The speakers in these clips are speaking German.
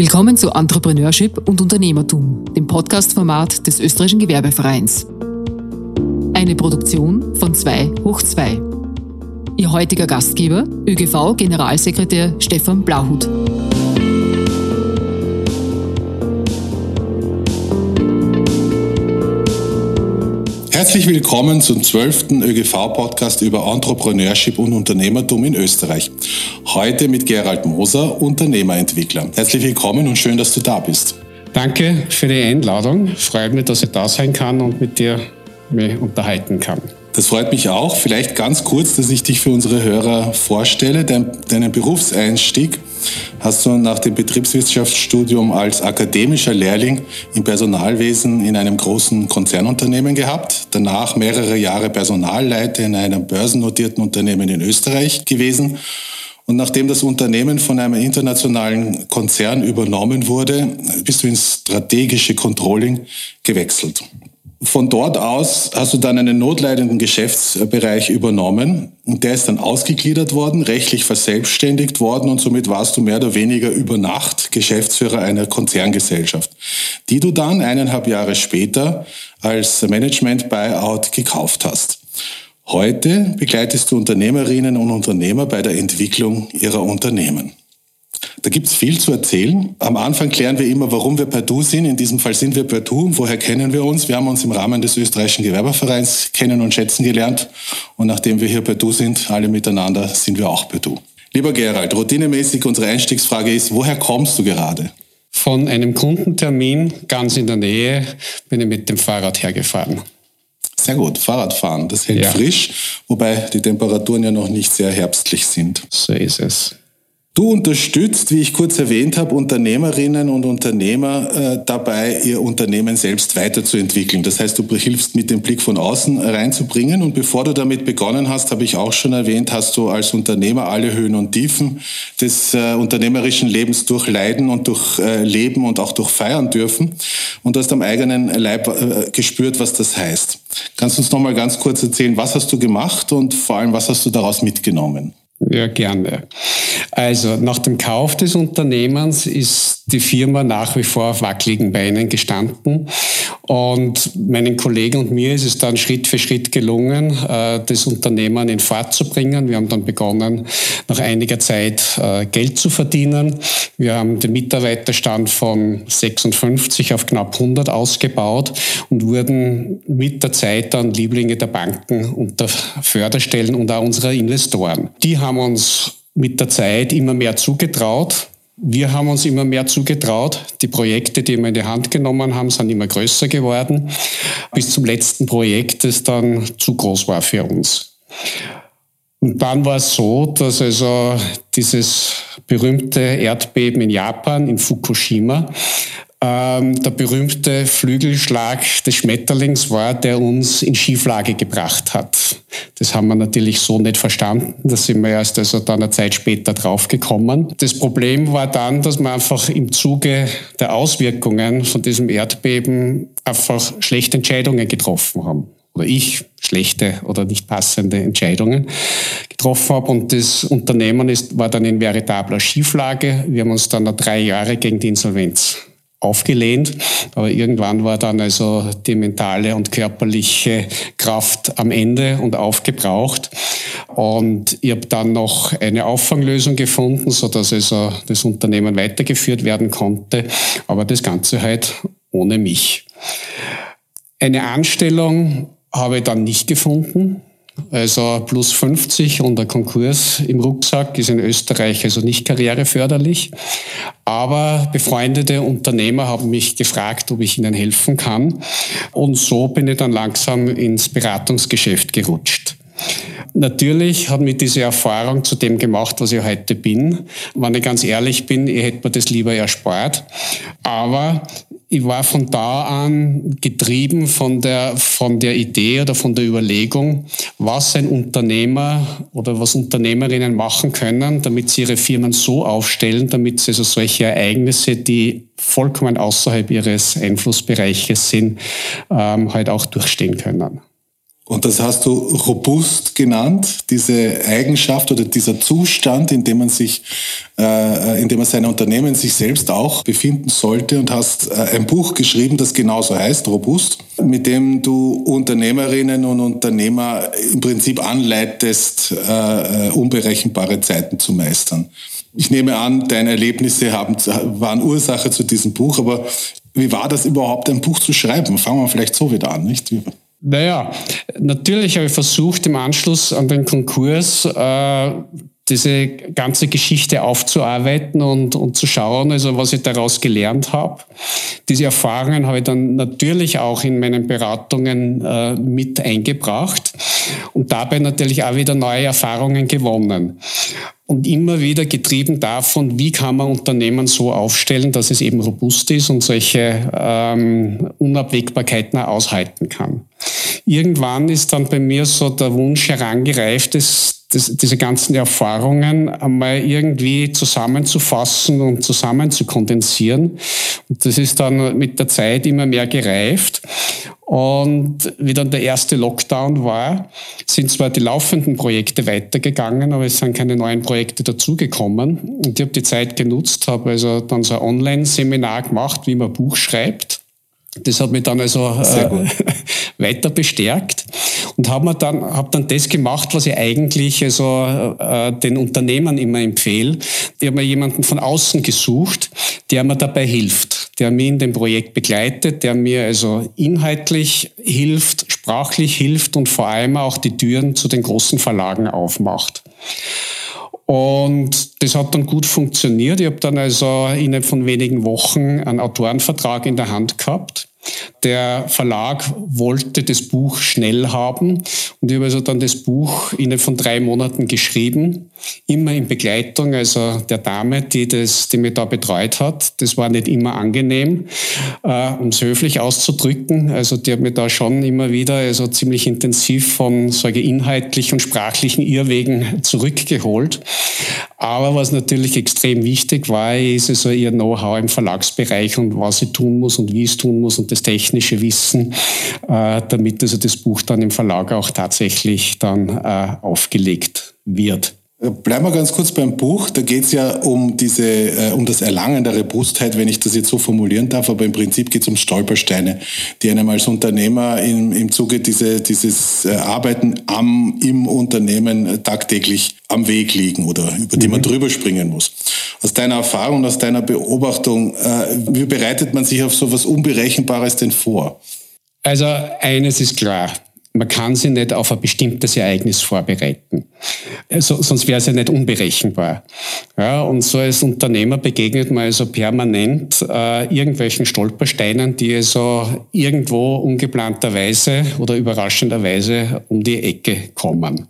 Willkommen zu Entrepreneurship und Unternehmertum, dem Podcast-Format des Österreichischen Gewerbevereins. Eine Produktion von 2 hoch 2. Ihr heutiger Gastgeber, ÖGV-Generalsekretär Stefan Blauhut. Herzlich willkommen zum zwölften ÖGV-Podcast über Entrepreneurship und Unternehmertum in Österreich. Heute mit Gerald Moser, Unternehmerentwickler. Herzlich willkommen und schön, dass du da bist. Danke für die Einladung. Freut mich, dass ich da sein kann und mit dir mich unterhalten kann. Das freut mich auch. Vielleicht ganz kurz, dass ich dich für unsere Hörer vorstelle. Dein, deinen Berufseinstieg hast du nach dem Betriebswirtschaftsstudium als akademischer Lehrling im Personalwesen in einem großen Konzernunternehmen gehabt. Danach mehrere Jahre Personalleiter in einem börsennotierten Unternehmen in Österreich gewesen. Und nachdem das Unternehmen von einem internationalen Konzern übernommen wurde, bist du ins strategische Controlling gewechselt. Von dort aus hast du dann einen notleidenden Geschäftsbereich übernommen und der ist dann ausgegliedert worden, rechtlich verselbstständigt worden und somit warst du mehr oder weniger über Nacht Geschäftsführer einer Konzerngesellschaft, die du dann eineinhalb Jahre später als Management-Buyout gekauft hast. Heute begleitest du Unternehmerinnen und Unternehmer bei der Entwicklung ihrer Unternehmen. Da gibt es viel zu erzählen. Am Anfang klären wir immer, warum wir per Du sind. In diesem Fall sind wir per Du. Woher kennen wir uns? Wir haben uns im Rahmen des österreichischen Gewerbervereins kennen und schätzen gelernt. Und nachdem wir hier per Du sind, alle miteinander, sind wir auch per Du. Lieber Gerald, routinemäßig unsere Einstiegsfrage ist, woher kommst du gerade? Von einem Kundentermin ganz in der Nähe bin ich mit dem Fahrrad hergefahren. Sehr gut, Fahrradfahren, das hält ja. frisch, wobei die Temperaturen ja noch nicht sehr herbstlich sind. So ist es. Du unterstützt, wie ich kurz erwähnt habe, Unternehmerinnen und Unternehmer äh, dabei, ihr Unternehmen selbst weiterzuentwickeln. Das heißt, du hilfst mit dem Blick von außen reinzubringen. Und bevor du damit begonnen hast, habe ich auch schon erwähnt, hast du als Unternehmer alle Höhen und Tiefen des äh, unternehmerischen Lebens durchleiden und durchleben äh, und auch durchfeiern dürfen. Und du hast am eigenen Leib äh, gespürt, was das heißt. Kannst du uns noch mal ganz kurz erzählen, was hast du gemacht und vor allem, was hast du daraus mitgenommen? Ja, gerne. Also nach dem Kauf des Unternehmens ist die Firma nach wie vor auf wackeligen Beinen gestanden. Und meinen Kollegen und mir ist es dann Schritt für Schritt gelungen, äh, das Unternehmen in Fahrt zu bringen. Wir haben dann begonnen, nach einiger Zeit äh, Geld zu verdienen. Wir haben den Mitarbeiterstand von 56 auf knapp 100 ausgebaut und wurden mit der Zeit dann Lieblinge der Banken und der Förderstellen und auch unserer Investoren. Die haben uns mit der Zeit immer mehr zugetraut. Wir haben uns immer mehr zugetraut. Die Projekte, die wir in die Hand genommen haben, sind immer größer geworden, bis zum letzten Projekt, das dann zu groß war für uns. Und dann war es so, dass also dieses berühmte Erdbeben in Japan, in Fukushima, ähm, der berühmte Flügelschlag des Schmetterlings war, der uns in Schieflage gebracht hat. Das haben wir natürlich so nicht verstanden. Da sind wir erst also dann eine Zeit später draufgekommen. Das Problem war dann, dass wir einfach im Zuge der Auswirkungen von diesem Erdbeben einfach schlechte Entscheidungen getroffen haben. Oder ich schlechte oder nicht passende Entscheidungen getroffen habe. Und das Unternehmen ist, war dann in veritabler Schieflage. Wir haben uns dann noch drei Jahre gegen die Insolvenz aufgelehnt. Aber irgendwann war dann also die mentale und körperliche Kraft am Ende und aufgebraucht. Und ich habe dann noch eine Auffanglösung gefunden, so dass also das Unternehmen weitergeführt werden konnte. Aber das Ganze halt ohne mich. Eine Anstellung habe ich dann nicht gefunden. Also plus 50 und der Konkurs im Rucksack ist in Österreich also nicht karriereförderlich. Aber befreundete Unternehmer haben mich gefragt, ob ich ihnen helfen kann. Und so bin ich dann langsam ins Beratungsgeschäft gerutscht. Natürlich hat mich diese Erfahrung zu dem gemacht, was ich heute bin. Wenn ich ganz ehrlich bin, ich hätte mir das lieber erspart. Aber ich war von da an getrieben von der, von der Idee oder von der Überlegung, was ein Unternehmer oder was Unternehmerinnen machen können, damit sie ihre Firmen so aufstellen, damit sie also solche Ereignisse, die vollkommen außerhalb ihres Einflussbereiches sind, ähm, halt auch durchstehen können. Und das hast du robust genannt, diese Eigenschaft oder dieser Zustand, in dem man sich, äh, in dem man sein Unternehmen sich selbst auch befinden sollte und hast äh, ein Buch geschrieben, das genauso heißt, robust, mit dem du Unternehmerinnen und Unternehmer im Prinzip anleitest, äh, äh unberechenbare Zeiten zu meistern. Ich nehme an, deine Erlebnisse haben, waren Ursache zu diesem Buch, aber wie war das überhaupt, ein Buch zu schreiben? Fangen wir vielleicht so wieder an, nicht? Naja, natürlich habe ich versucht, im Anschluss an den Konkurs äh, diese ganze Geschichte aufzuarbeiten und, und zu schauen, also was ich daraus gelernt habe. Diese Erfahrungen habe ich dann natürlich auch in meinen Beratungen äh, mit eingebracht und dabei natürlich auch wieder neue Erfahrungen gewonnen und immer wieder getrieben davon, wie kann man Unternehmen so aufstellen, dass es eben robust ist und solche ähm, Unabwägbarkeiten aushalten kann. Irgendwann ist dann bei mir so der Wunsch herangereift, das, das, diese ganzen Erfahrungen einmal irgendwie zusammenzufassen und zusammen zu kondensieren. Und das ist dann mit der Zeit immer mehr gereift. Und wie dann der erste Lockdown war, sind zwar die laufenden Projekte weitergegangen, aber es sind keine neuen Projekte dazugekommen. Und ich habe die Zeit genutzt, habe also dann so ein Online-Seminar gemacht, wie man Buch schreibt. Das hat mich dann also äh, weiter bestärkt und habe dann hab dann das gemacht, was ich eigentlich also äh, den Unternehmern immer empfehle. Ich habe mir jemanden von außen gesucht, der mir dabei hilft der mich in dem Projekt begleitet, der mir also inhaltlich hilft, sprachlich hilft und vor allem auch die Türen zu den großen Verlagen aufmacht. Und das hat dann gut funktioniert. Ich habe dann also innerhalb von wenigen Wochen einen Autorenvertrag in der Hand gehabt der Verlag wollte das Buch schnell haben und ich habe also dann das Buch innerhalb von drei Monaten geschrieben, immer in Begleitung, also der Dame, die, das, die mich da betreut hat. Das war nicht immer angenehm, äh, um es höflich auszudrücken. Also die hat mich da schon immer wieder also ziemlich intensiv von solche inhaltlichen und sprachlichen Irrwegen zurückgeholt. Aber was natürlich extrem wichtig war, ist also ihr Know-how im Verlagsbereich und was sie tun muss und wie es tun muss und das technische Wissen, äh, damit also das Buch dann im Verlag auch tatsächlich dann äh, aufgelegt wird. Bleiben wir ganz kurz beim Buch. Da geht es ja um diese, äh, um das Erlangen der Robustheit, wenn ich das jetzt so formulieren darf. Aber im Prinzip geht es um Stolpersteine, die einem als Unternehmer im, im Zuge diese, dieses äh, Arbeiten am, im Unternehmen tagtäglich am Weg liegen oder über die mhm. man drüber springen muss. Aus deiner Erfahrung, aus deiner Beobachtung, äh, wie bereitet man sich auf so etwas Unberechenbares denn vor? Also eines ist klar man kann sich nicht auf ein bestimmtes Ereignis vorbereiten. Also, sonst wäre es ja nicht unberechenbar. Ja, und so als Unternehmer begegnet man also permanent äh, irgendwelchen Stolpersteinen, die also irgendwo ungeplanterweise oder überraschenderweise um die Ecke kommen.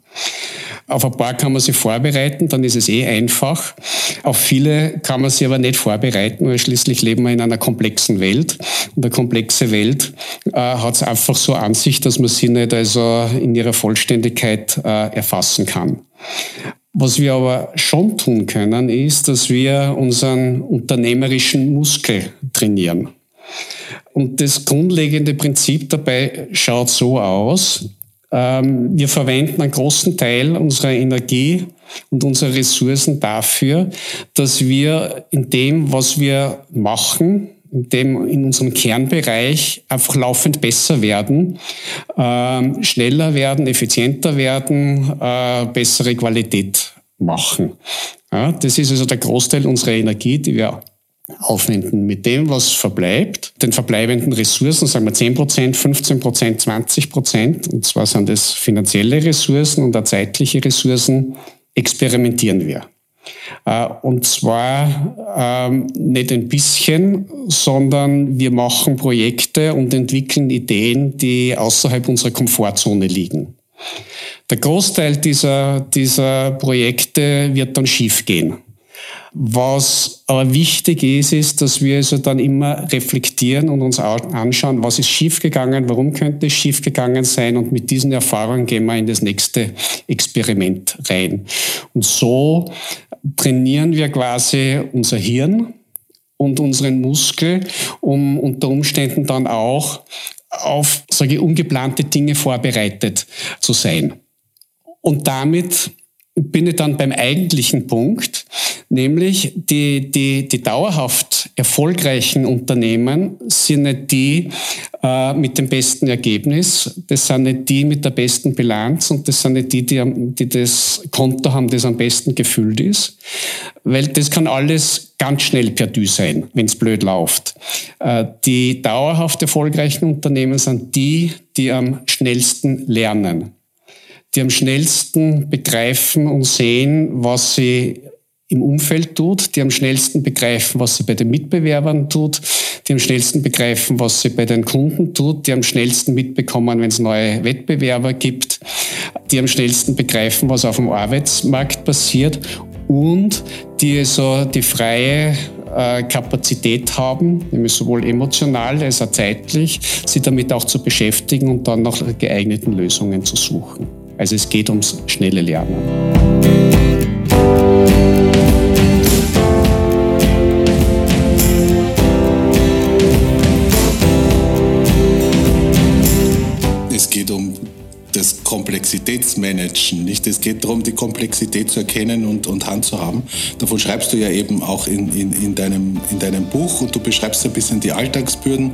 Auf ein paar kann man sich vorbereiten, dann ist es eh einfach. Auf viele kann man sich aber nicht vorbereiten, weil schließlich leben wir in einer komplexen Welt. Und eine komplexe Welt äh, hat es einfach so an sich, dass man sie nicht also in ihrer Vollständigkeit äh, erfassen kann. Was wir aber schon tun können, ist, dass wir unseren unternehmerischen Muskel trainieren. Und das grundlegende Prinzip dabei schaut so aus, wir verwenden einen großen Teil unserer Energie und unserer Ressourcen dafür, dass wir in dem, was wir machen, in, dem, in unserem Kernbereich einfach laufend besser werden, ähm, schneller werden, effizienter werden, äh, bessere Qualität machen. Ja, das ist also der Großteil unserer Energie, die wir aufwenden. Mit dem, was verbleibt, den verbleibenden Ressourcen, sagen wir 10 Prozent, 15 Prozent, 20 Prozent, und zwar sind das finanzielle Ressourcen und auch zeitliche Ressourcen, experimentieren wir. Äh, und zwar ähm, nicht ein bisschen, sondern wir machen Projekte und entwickeln Ideen, die außerhalb unserer Komfortzone liegen. Der Großteil dieser, dieser Projekte wird dann schiefgehen. Was aber wichtig ist, ist, dass wir also dann immer reflektieren und uns anschauen, was ist schiefgegangen, warum könnte es schiefgegangen sein und mit diesen Erfahrungen gehen wir in das nächste Experiment rein. Und so trainieren wir quasi unser Hirn und unseren Muskel, um unter Umständen dann auch auf, sage ich, ungeplante Dinge vorbereitet zu sein. Und damit bin ich dann beim eigentlichen Punkt, nämlich die, die, die dauerhaft erfolgreichen Unternehmen sind nicht die äh, mit dem besten Ergebnis, das sind nicht die mit der besten Bilanz und das sind nicht die, die, die das Konto haben, das am besten gefüllt ist, weil das kann alles ganz schnell perdu sein, wenn es blöd läuft. Äh, die dauerhaft erfolgreichen Unternehmen sind die, die am schnellsten lernen die am schnellsten begreifen und sehen, was sie im Umfeld tut, die am schnellsten begreifen, was sie bei den Mitbewerbern tut, die am schnellsten begreifen, was sie bei den Kunden tut, die am schnellsten mitbekommen, wenn es neue Wettbewerber gibt, die am schnellsten begreifen, was auf dem Arbeitsmarkt passiert und die also die freie äh, Kapazität haben, nämlich sowohl emotional als auch zeitlich, sie damit auch zu beschäftigen und dann nach geeigneten Lösungen zu suchen. Also es geht ums schnelle Lernen. Es geht um das Komplexitätsmanagen, nicht? Es geht darum, die Komplexität zu erkennen und, und handzuhaben. Davon schreibst du ja eben auch in, in, in, deinem, in deinem Buch und du beschreibst ein bisschen die Alltagsbürden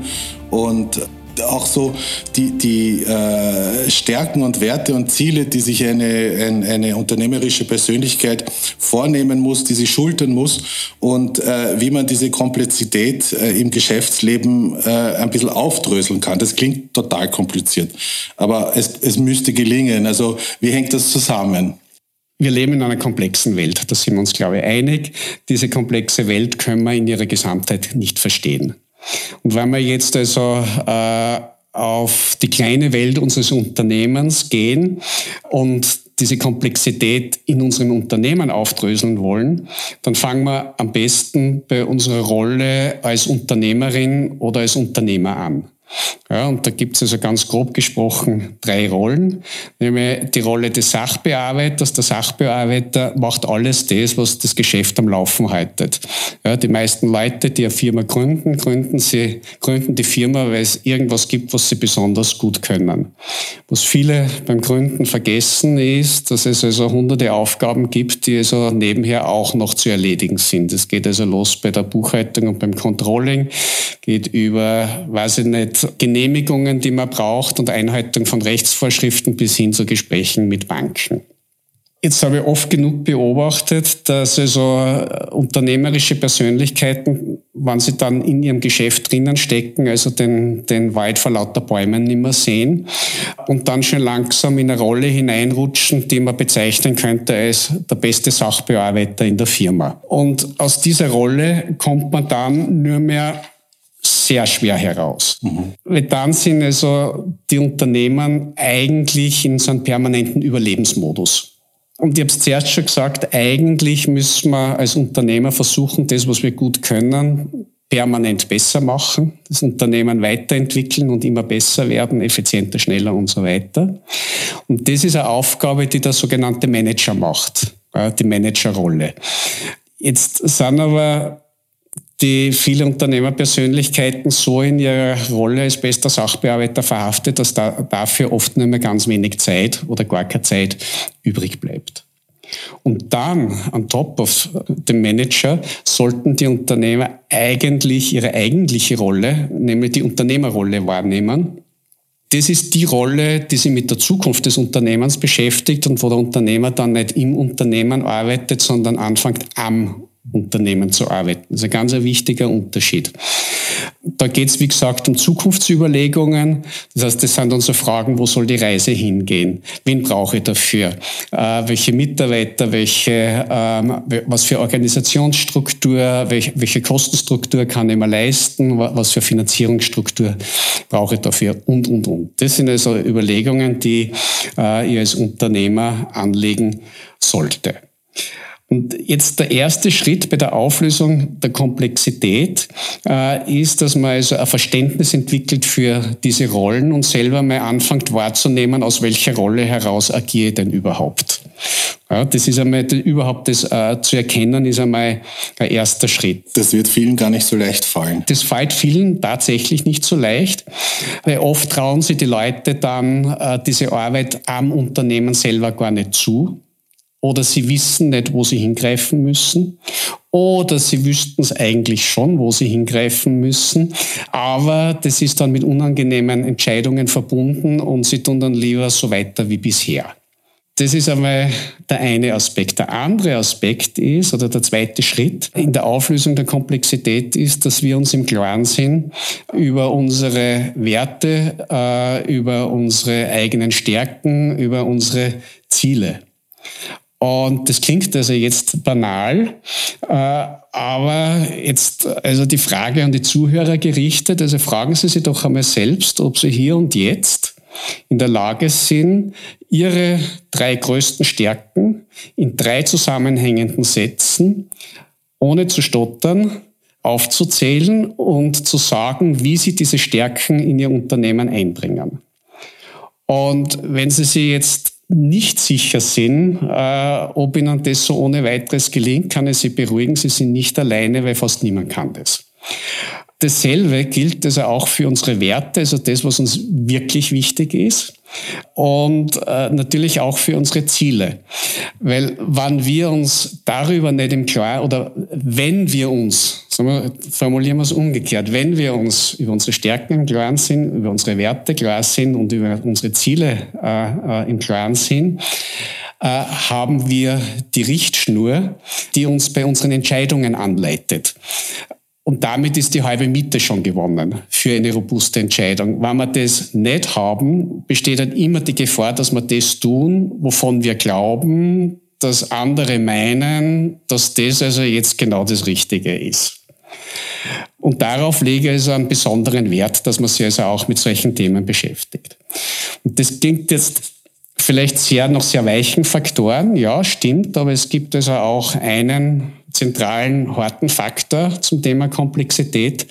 und auch so die, die äh, Stärken und Werte und Ziele, die sich eine, eine, eine unternehmerische Persönlichkeit vornehmen muss, die sie schultern muss und äh, wie man diese Komplexität äh, im Geschäftsleben äh, ein bisschen aufdröseln kann. Das klingt total kompliziert, aber es, es müsste gelingen. Also wie hängt das zusammen? Wir leben in einer komplexen Welt, da sind wir uns, glaube ich, einig. Diese komplexe Welt können wir in ihrer Gesamtheit nicht verstehen. Und wenn wir jetzt also äh, auf die kleine Welt unseres Unternehmens gehen und diese Komplexität in unserem Unternehmen aufdröseln wollen, dann fangen wir am besten bei unserer Rolle als Unternehmerin oder als Unternehmer an. Ja, und da gibt es also ganz grob gesprochen drei Rollen. Nämlich die Rolle des Sachbearbeiters. Der Sachbearbeiter macht alles das, was das Geschäft am Laufen haltet. Ja, die meisten Leute, die eine Firma gründen, gründen sie, gründen die Firma, weil es irgendwas gibt, was sie besonders gut können. Was viele beim Gründen vergessen ist, dass es also hunderte Aufgaben gibt, die also nebenher auch noch zu erledigen sind. Es geht also los bei der Buchhaltung und beim Controlling, geht über, weiß ich nicht, Genehmigungen, die man braucht und Einhaltung von Rechtsvorschriften bis hin zu Gesprächen mit Banken. Jetzt habe ich oft genug beobachtet, dass also äh, unternehmerische Persönlichkeiten, wenn sie dann in ihrem Geschäft drinnen stecken, also den, den Wald vor lauter Bäumen nicht mehr sehen und dann schon langsam in eine Rolle hineinrutschen, die man bezeichnen könnte als der beste Sachbearbeiter in der Firma. Und aus dieser Rolle kommt man dann nur mehr sehr schwer heraus. Mhm. Weil dann sind also die Unternehmen eigentlich in so einem permanenten Überlebensmodus. Und ich habe es zuerst schon gesagt, eigentlich müssen wir als Unternehmer versuchen, das, was wir gut können, permanent besser machen, das Unternehmen weiterentwickeln und immer besser werden, effizienter, schneller und so weiter. Und das ist eine Aufgabe, die der sogenannte Manager macht, die Managerrolle. Jetzt sind aber die viele Unternehmerpersönlichkeiten so in ihrer Rolle als bester Sachbearbeiter verhaftet, dass da dafür oft nur mehr ganz wenig Zeit oder gar keine Zeit übrig bleibt. Und dann, on top of dem Manager, sollten die Unternehmer eigentlich ihre eigentliche Rolle, nämlich die Unternehmerrolle wahrnehmen. Das ist die Rolle, die sich mit der Zukunft des Unternehmens beschäftigt und wo der Unternehmer dann nicht im Unternehmen arbeitet, sondern anfängt am Unternehmen zu arbeiten. Das ist ein ganz wichtiger Unterschied. Da geht es, wie gesagt, um Zukunftsüberlegungen. Das heißt, das sind unsere Fragen, wo soll die Reise hingehen? Wen brauche ich dafür? Äh, welche Mitarbeiter, welche, ähm, was für Organisationsstruktur, welche, welche Kostenstruktur kann ich mir leisten? Was für Finanzierungsstruktur brauche ich dafür? Und, und, und. Das sind also Überlegungen, die äh, ihr als Unternehmer anlegen sollte. Und jetzt der erste Schritt bei der Auflösung der Komplexität äh, ist, dass man also ein Verständnis entwickelt für diese Rollen und selber mal anfängt wahrzunehmen, aus welcher Rolle heraus agiere ich denn überhaupt. Ja, das ist einmal überhaupt das äh, zu erkennen, ist einmal ein erster Schritt. Das wird vielen gar nicht so leicht fallen. Das fällt vielen tatsächlich nicht so leicht, weil oft trauen sich die Leute dann äh, diese Arbeit am Unternehmen selber gar nicht zu. Oder sie wissen nicht, wo sie hingreifen müssen. Oder sie wüssten es eigentlich schon, wo sie hingreifen müssen. Aber das ist dann mit unangenehmen Entscheidungen verbunden und sie tun dann lieber so weiter wie bisher. Das ist einmal der eine Aspekt. Der andere Aspekt ist, oder der zweite Schritt in der Auflösung der Komplexität ist, dass wir uns im Klaren sind über unsere Werte, äh, über unsere eigenen Stärken, über unsere Ziele. Und das klingt also jetzt banal, äh, aber jetzt also die Frage an die Zuhörer gerichtet, also fragen Sie sich doch einmal selbst, ob Sie hier und jetzt in der Lage sind, ihre drei größten Stärken in drei zusammenhängenden Sätzen, ohne zu stottern, aufzuzählen und zu sagen, wie sie diese Stärken in ihr Unternehmen einbringen. Und wenn Sie sich jetzt nicht sicher sind, äh, ob Ihnen das so ohne weiteres gelingt, kann ich Sie beruhigen, Sie sind nicht alleine, weil fast niemand kann das. Dasselbe gilt also auch für unsere Werte, also das, was uns wirklich wichtig ist. Und äh, natürlich auch für unsere Ziele. Weil wenn wir uns darüber nicht im Klaren, oder wenn wir uns, sagen wir, formulieren wir es umgekehrt, wenn wir uns über unsere Stärken im Klaren sind, über unsere Werte klar sind und über unsere Ziele äh, äh, im Klaren sind, äh, haben wir die Richtschnur, die uns bei unseren Entscheidungen anleitet. Und damit ist die halbe Miete schon gewonnen für eine robuste Entscheidung. Wenn wir das nicht haben, besteht dann immer die Gefahr, dass wir das tun, wovon wir glauben, dass andere meinen, dass das also jetzt genau das Richtige ist. Und darauf lege ich also einen besonderen Wert, dass man sich also auch mit solchen Themen beschäftigt. Und das klingt jetzt vielleicht sehr nach sehr weichen Faktoren, ja, stimmt, aber es gibt also auch einen zentralen, harten Faktor zum Thema Komplexität,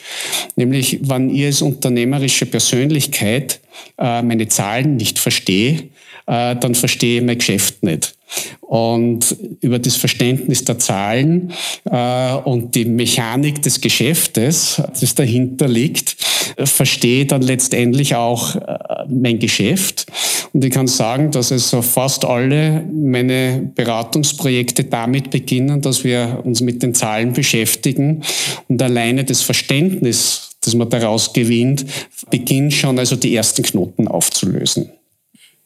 nämlich wenn ich als unternehmerische Persönlichkeit äh, meine Zahlen nicht verstehe, äh, dann verstehe ich mein Geschäft nicht. Und über das Verständnis der Zahlen äh, und die Mechanik des Geschäftes, das dahinter liegt, verstehe dann letztendlich auch äh, mein Geschäft. Und ich kann sagen, dass es fast alle meine Beratungsprojekte damit beginnen, dass wir uns mit den Zahlen beschäftigen und alleine das Verständnis, das man daraus gewinnt, beginnt schon also die ersten Knoten aufzulösen.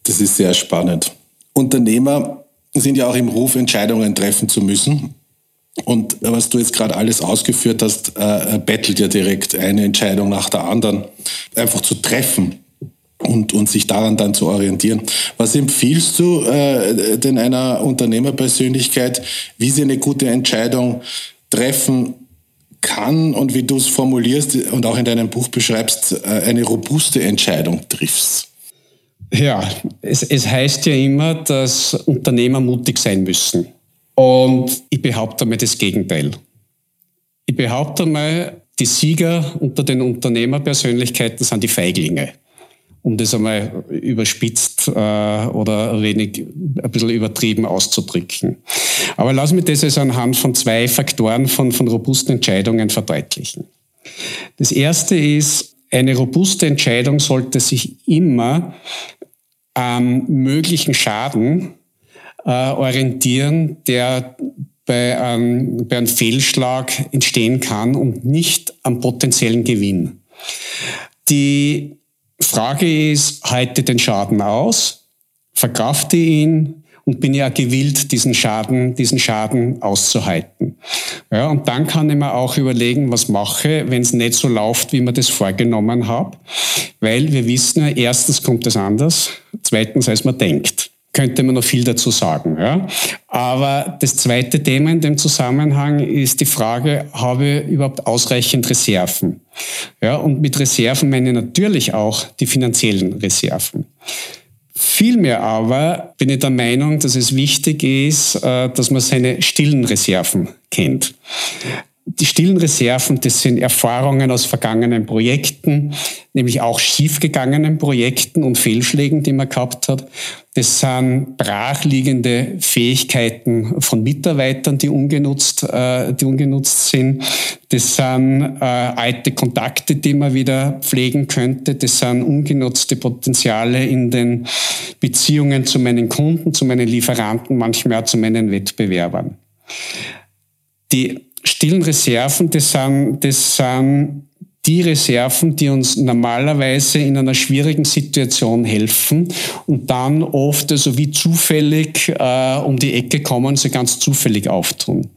Das ist sehr spannend. Unternehmer sind ja auch im Ruf, Entscheidungen treffen zu müssen. Und was du jetzt gerade alles ausgeführt hast, äh, bettelt ja direkt eine Entscheidung nach der anderen einfach zu treffen und, und sich daran dann zu orientieren. Was empfiehlst du äh, denn einer Unternehmerpersönlichkeit, wie sie eine gute Entscheidung treffen kann und wie du es formulierst und auch in deinem Buch beschreibst, äh, eine robuste Entscheidung triffst? Ja, es, es heißt ja immer, dass Unternehmer mutig sein müssen. Und ich behaupte mal das Gegenteil. Ich behaupte mal, die Sieger unter den Unternehmerpersönlichkeiten sind die Feiglinge. Um das einmal überspitzt äh, oder wenig, ein bisschen übertrieben auszudrücken. Aber lass mich das also anhand von zwei Faktoren von, von robusten Entscheidungen verdeutlichen. Das erste ist, eine robuste Entscheidung sollte sich immer am möglichen Schaden äh, orientieren, der bei einem, bei einem Fehlschlag entstehen kann und nicht am potenziellen Gewinn. Die Frage ist, halte den Schaden aus, verkrafte ihn und bin ja gewillt, diesen Schaden, diesen Schaden auszuhalten. Ja, und dann kann ich mir auch überlegen, was mache, wenn es nicht so läuft, wie man das vorgenommen hat. Weil wir wissen ja, erstens kommt es anders, zweitens, als man denkt. Könnte man noch viel dazu sagen. Ja? Aber das zweite Thema in dem Zusammenhang ist die Frage, habe ich überhaupt ausreichend Reserven? Ja, und mit Reserven meine ich natürlich auch die finanziellen Reserven. Vielmehr aber bin ich der Meinung, dass es wichtig ist, äh, dass man seine stillen Reserven kennt. Die stillen Reserven, das sind Erfahrungen aus vergangenen Projekten, nämlich auch schiefgegangenen Projekten und Fehlschlägen, die man gehabt hat. Das sind brachliegende Fähigkeiten von Mitarbeitern, die ungenutzt, äh, die ungenutzt sind. Das sind äh, alte Kontakte, die man wieder pflegen könnte. Das sind ungenutzte Potenziale in den Beziehungen zu meinen Kunden, zu meinen Lieferanten, manchmal auch zu meinen Wettbewerbern. Die stillen Reserven, das sind, das sind die Reserven, die uns normalerweise in einer schwierigen Situation helfen und dann oft also wie zufällig äh, um die Ecke kommen, sie ganz zufällig auftun.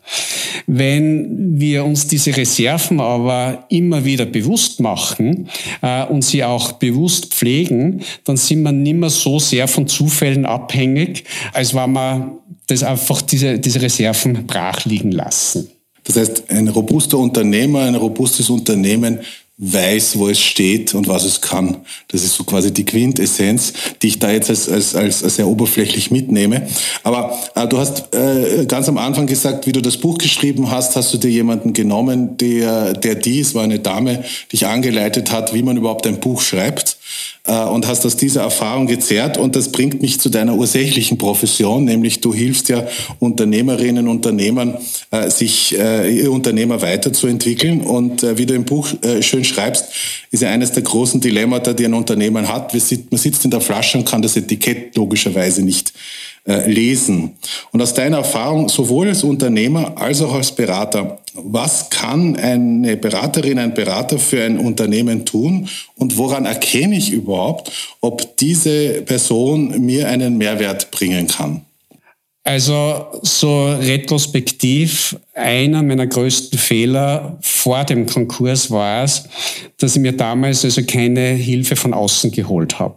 Wenn wir uns diese Reserven aber immer wieder bewusst machen äh, und sie auch bewusst pflegen, dann sind wir nimmer so sehr von Zufällen abhängig, als wenn wir das einfach diese, diese Reserven brach liegen lassen. Das heißt, ein robuster Unternehmer, ein robustes Unternehmen weiß, wo es steht und was es kann. Das ist so quasi die Quintessenz, die ich da jetzt als, als, als sehr oberflächlich mitnehme. Aber äh, du hast äh, ganz am Anfang gesagt, wie du das Buch geschrieben hast, hast du dir jemanden genommen, der, der dies war eine Dame, dich angeleitet hat, wie man überhaupt ein Buch schreibt. Äh, und hast aus dieser Erfahrung gezerrt. Und das bringt mich zu deiner ursächlichen Profession, nämlich du hilfst ja Unternehmerinnen Unternehmern, äh, sich äh, ihr Unternehmer weiterzuentwickeln. Und wie du im Buch schön schreibst, ist ja eines der großen Dilemmata, die ein Unternehmen hat. Man sitzt in der Flasche und kann das Etikett logischerweise nicht lesen. Und aus deiner Erfahrung, sowohl als Unternehmer als auch als Berater, was kann eine Beraterin, ein Berater für ein Unternehmen tun und woran erkenne ich überhaupt, ob diese Person mir einen Mehrwert bringen kann? Also so retrospektiv, einer meiner größten Fehler vor dem Konkurs war es, dass ich mir damals also keine Hilfe von außen geholt habe.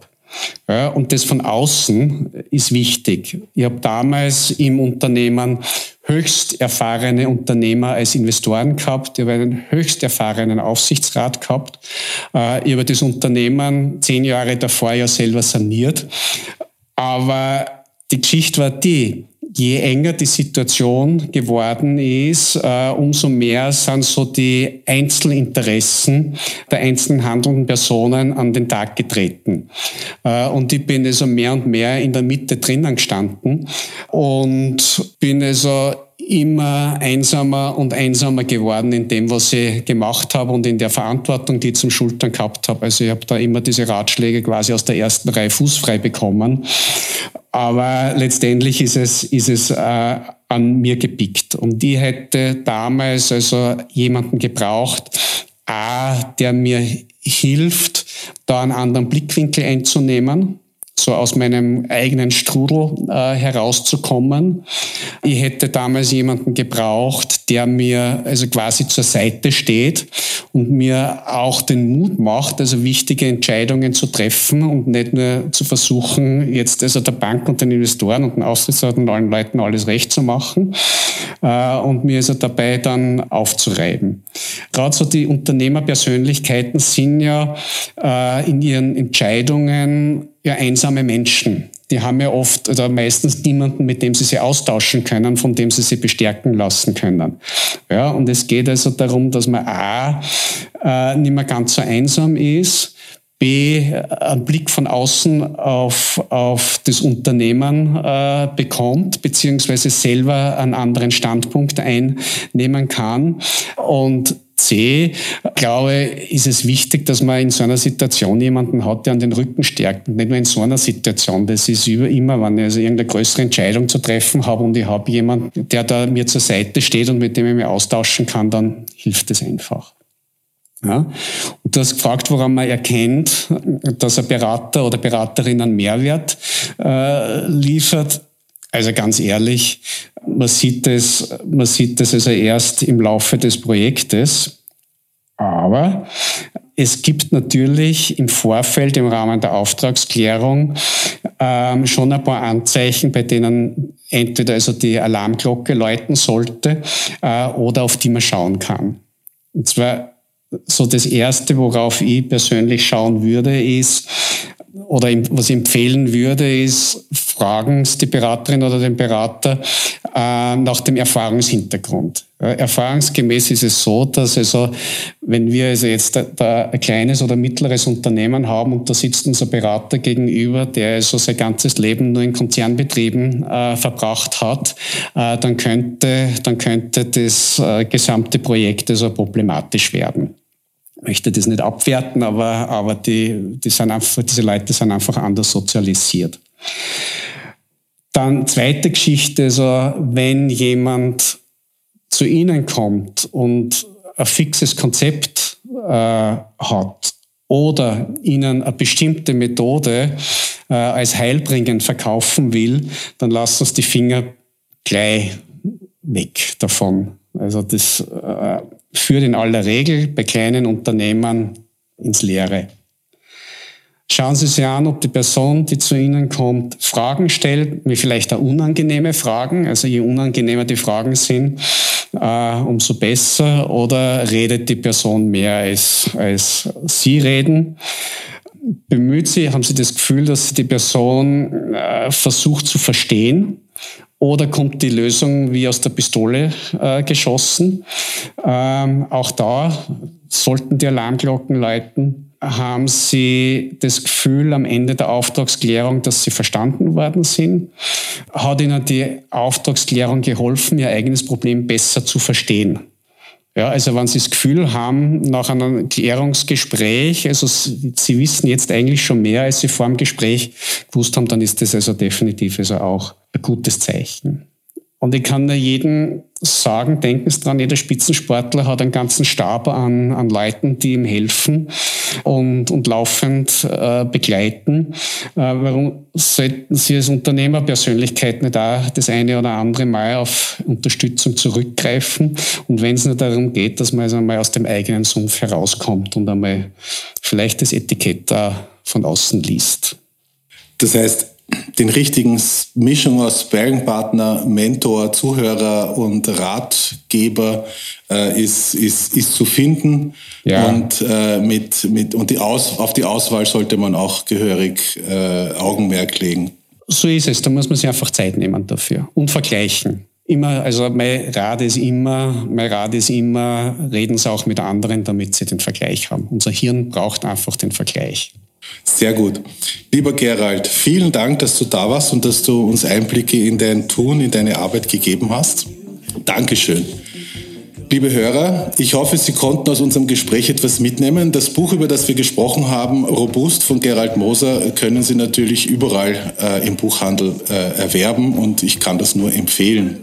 Ja, und das von außen ist wichtig. Ich habe damals im Unternehmen höchst erfahrene Unternehmer als Investoren gehabt. Ich habe einen höchst erfahrenen Aufsichtsrat gehabt. Äh, ich habe das Unternehmen zehn Jahre davor ja selber saniert. Aber die Geschichte war die, je enger die Situation geworden ist, äh, umso mehr sind so die Einzelinteressen der einzelnen handelnden Personen an den Tag getreten. Äh, und ich bin also mehr und mehr in der Mitte drinnen gestanden und bin also immer einsamer und einsamer geworden in dem, was ich gemacht habe und in der Verantwortung, die ich zum Schultern gehabt habe. Also ich habe da immer diese Ratschläge quasi aus der ersten Reihe fußfrei bekommen. Aber letztendlich ist es, ist es äh, an mir gepickt. Und die hätte damals also jemanden gebraucht, A, der mir hilft, da einen anderen Blickwinkel einzunehmen, so aus meinem eigenen Strudel äh, herauszukommen. Ich hätte damals jemanden gebraucht, der mir also quasi zur Seite steht und mir auch den Mut macht, also wichtige Entscheidungen zu treffen und nicht nur zu versuchen, jetzt also der Bank und den Investoren und den Aussichtsrat und allen Leuten alles recht zu machen äh, und mir also dabei dann aufzureiben. Gerade so die Unternehmerpersönlichkeiten sind ja äh, in ihren Entscheidungen ja einsame Menschen. Die haben ja oft oder meistens niemanden, mit dem sie sich austauschen können, von dem sie sich bestärken lassen können. Ja, und es geht also darum, dass man A, äh, nicht mehr ganz so einsam ist, B, einen Blick von außen auf, auf das Unternehmen äh, bekommt, beziehungsweise selber einen anderen Standpunkt einnehmen kann. Und C, glaube ist es wichtig, dass man in so einer Situation jemanden hat, der an den Rücken stärkt. Nicht nur in so einer Situation. Das ist immer, wenn ich also irgendeine größere Entscheidung zu treffen habe und ich habe jemanden, der da mir zur Seite steht und mit dem ich mich austauschen kann, dann hilft es einfach. Ja? Und du hast gefragt, woran man erkennt, dass ein Berater oder Beraterin einen Mehrwert äh, liefert. Also ganz ehrlich, man sieht es, man sieht es also erst im Laufe des Projektes. Aber es gibt natürlich im Vorfeld im Rahmen der Auftragsklärung ähm, schon ein paar Anzeichen, bei denen entweder also die Alarmglocke läuten sollte äh, oder auf die man schauen kann. Und zwar so das Erste, worauf ich persönlich schauen würde, ist, oder was ich empfehlen würde, ist, fragen Sie die Beraterin oder den Berater äh, nach dem Erfahrungshintergrund. Erfahrungsgemäß ist es so, dass also, wenn wir also jetzt ein kleines oder mittleres Unternehmen haben und da sitzt unser Berater gegenüber, der also sein ganzes Leben nur in Konzernbetrieben äh, verbracht hat, äh, dann könnte, dann könnte das äh, gesamte Projekt also problematisch werden. Möchte das nicht abwerten, aber, aber die, die sind einfach, diese Leute sind einfach anders sozialisiert. Dann zweite Geschichte, also wenn jemand zu Ihnen kommt und ein fixes Konzept äh, hat oder Ihnen eine bestimmte Methode äh, als heilbringend verkaufen will, dann lassen Sie die Finger gleich weg davon. Also das äh, führt in aller Regel bei kleinen Unternehmern ins Leere. Schauen Sie sich an, ob die Person, die zu Ihnen kommt, Fragen stellt, wie vielleicht auch unangenehme Fragen. Also je unangenehmer die Fragen sind, äh, umso besser. Oder redet die Person mehr als, als Sie reden? Bemüht Sie, haben Sie das Gefühl, dass die Person äh, versucht zu verstehen? Oder kommt die Lösung wie aus der Pistole äh, geschossen? Ähm, auch da sollten die Alarmglocken läuten haben Sie das Gefühl am Ende der Auftragsklärung, dass Sie verstanden worden sind? Hat Ihnen die Auftragsklärung geholfen, Ihr eigenes Problem besser zu verstehen? Ja, also wenn Sie das Gefühl haben, nach einem Klärungsgespräch, also Sie wissen jetzt eigentlich schon mehr, als Sie vor dem Gespräch gewusst haben, dann ist das also definitiv also auch ein gutes Zeichen. Und ich kann nur jedem sagen, denken Sie dran, jeder Spitzensportler hat einen ganzen Stab an, an Leuten, die ihm helfen und, und laufend äh, begleiten. Äh, warum sollten Sie als Unternehmerpersönlichkeit nicht auch das eine oder andere Mal auf Unterstützung zurückgreifen? Und wenn es nur darum geht, dass man also einmal aus dem eigenen Sumpf herauskommt und einmal vielleicht das Etikett da von außen liest. Das heißt, den richtigen Mischung aus Sparringpartner, Mentor, Zuhörer und Ratgeber äh, ist, ist, ist zu finden. Ja. Und, äh, mit, mit, und die Aus, auf die Auswahl sollte man auch gehörig äh, Augenmerk legen. So ist es, da muss man sich einfach Zeit nehmen dafür und vergleichen. Immer, also mein Rat ist immer, mein Rat ist immer, reden Sie auch mit anderen, damit Sie den Vergleich haben. Unser Hirn braucht einfach den Vergleich. Sehr gut. Lieber Gerald, vielen Dank, dass du da warst und dass du uns Einblicke in dein Tun, in deine Arbeit gegeben hast. Dankeschön. Liebe Hörer, ich hoffe, Sie konnten aus unserem Gespräch etwas mitnehmen. Das Buch, über das wir gesprochen haben, Robust von Gerald Moser, können Sie natürlich überall äh, im Buchhandel äh, erwerben und ich kann das nur empfehlen.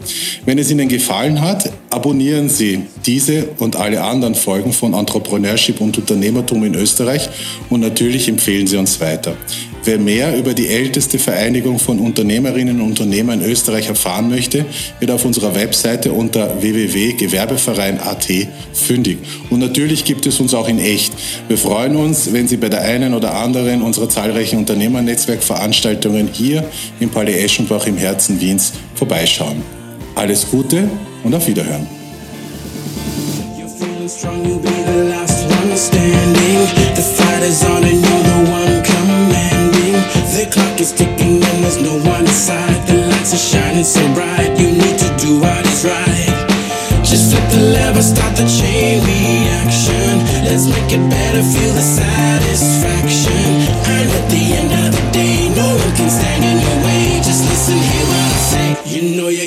Wenn es Ihnen gefallen hat, abonnieren Sie diese und alle anderen Folgen von Entrepreneurship und Unternehmertum in Österreich und natürlich empfehlen Sie uns weiter. Wer mehr über die älteste Vereinigung von Unternehmerinnen und Unternehmern in Österreich erfahren möchte, wird auf unserer Webseite unter www.gewerbeverein.at fündig. Und natürlich gibt es uns auch in echt. Wir freuen uns, wenn Sie bei der einen oder anderen unserer zahlreichen Unternehmernetzwerkveranstaltungen hier im Palais Eschenbach im Herzen Wiens vorbeischauen. Alles Gute und auf Wiederhören. standing. The fight is on and you're the one. The clock is ticking and there's no one inside. The lights are shining so bright, you need to do what is right. Just flip the lever, start the chain reaction. Let's make it better, feel the satisfaction. And at the end of the day, no one can stand in your way. Just listen, hear what I say. You know you